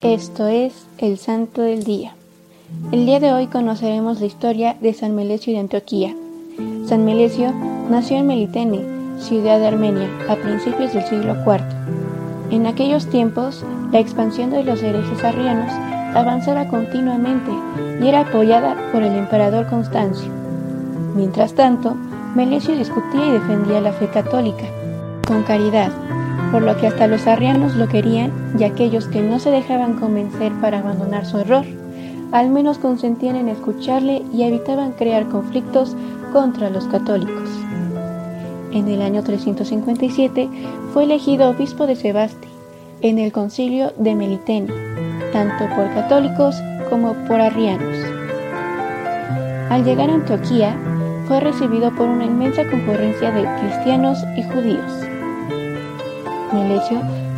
Esto es el Santo del Día. El día de hoy conoceremos la historia de San Melesio de Antioquía. San Melesio nació en Melitene, ciudad de Armenia, a principios del siglo IV. En aquellos tiempos, la expansión de los herejes arrianos avanzaba continuamente y era apoyada por el emperador Constancio. Mientras tanto, Melesio discutía y defendía la fe católica, con caridad, por lo que hasta los arrianos lo querían y aquellos que no se dejaban convencer para abandonar su error, al menos consentían en escucharle y evitaban crear conflictos contra los católicos. En el año 357 fue elegido obispo de Sebaste en el concilio de Melitene, tanto por católicos como por arrianos. Al llegar a Antioquía, fue recibido por una inmensa concurrencia de cristianos y judíos.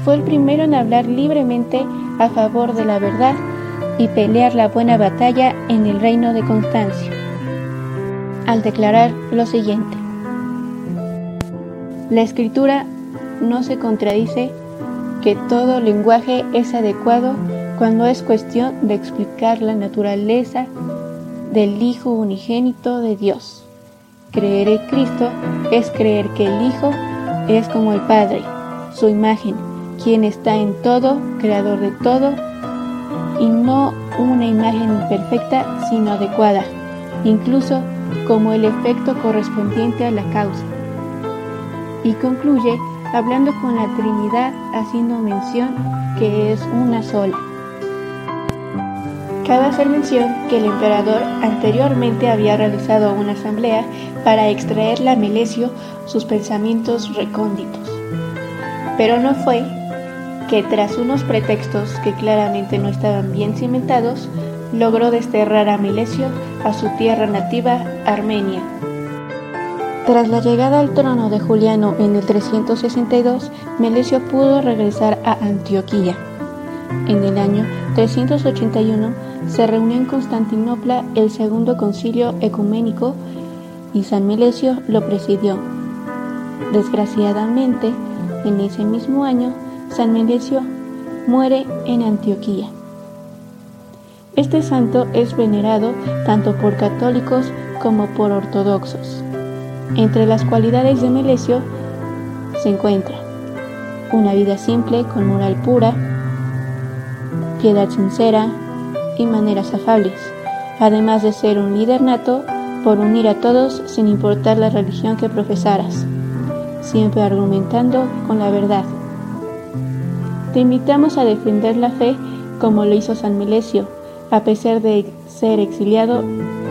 Fue el primero en hablar libremente a favor de la verdad y pelear la buena batalla en el reino de Constancio, al declarar lo siguiente. La escritura no se contradice que todo lenguaje es adecuado cuando es cuestión de explicar la naturaleza del Hijo unigénito de Dios. Creer en Cristo es creer que el Hijo es como el Padre su imagen, quien está en todo, creador de todo, y no una imagen imperfecta, sino adecuada, incluso como el efecto correspondiente a la causa. Y concluye hablando con la Trinidad, haciendo mención que es una sola. Cabe hacer mención que el emperador anteriormente había realizado una asamblea para extraerle a Melesio sus pensamientos recónditos. Pero no fue que tras unos pretextos que claramente no estaban bien cimentados, logró desterrar a Melesio a su tierra nativa, Armenia. Tras la llegada al trono de Juliano en el 362, Melesio pudo regresar a Antioquía. En el año 381 se reunió en Constantinopla el segundo concilio ecuménico y San Melesio lo presidió. Desgraciadamente, en ese mismo año, San Melesio muere en Antioquía. Este santo es venerado tanto por católicos como por ortodoxos. Entre las cualidades de Melesio se encuentra una vida simple con moral pura, piedad sincera y maneras afables, además de ser un líder nato por unir a todos sin importar la religión que profesaras siempre argumentando con la verdad. Te invitamos a defender la fe como lo hizo San Melesio, a pesar de ser exiliado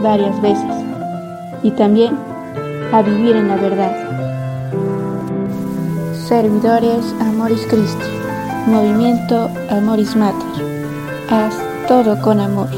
varias veces, y también a vivir en la verdad. Servidores Amoris Christi, Movimiento Amoris Mater. Haz todo con amor.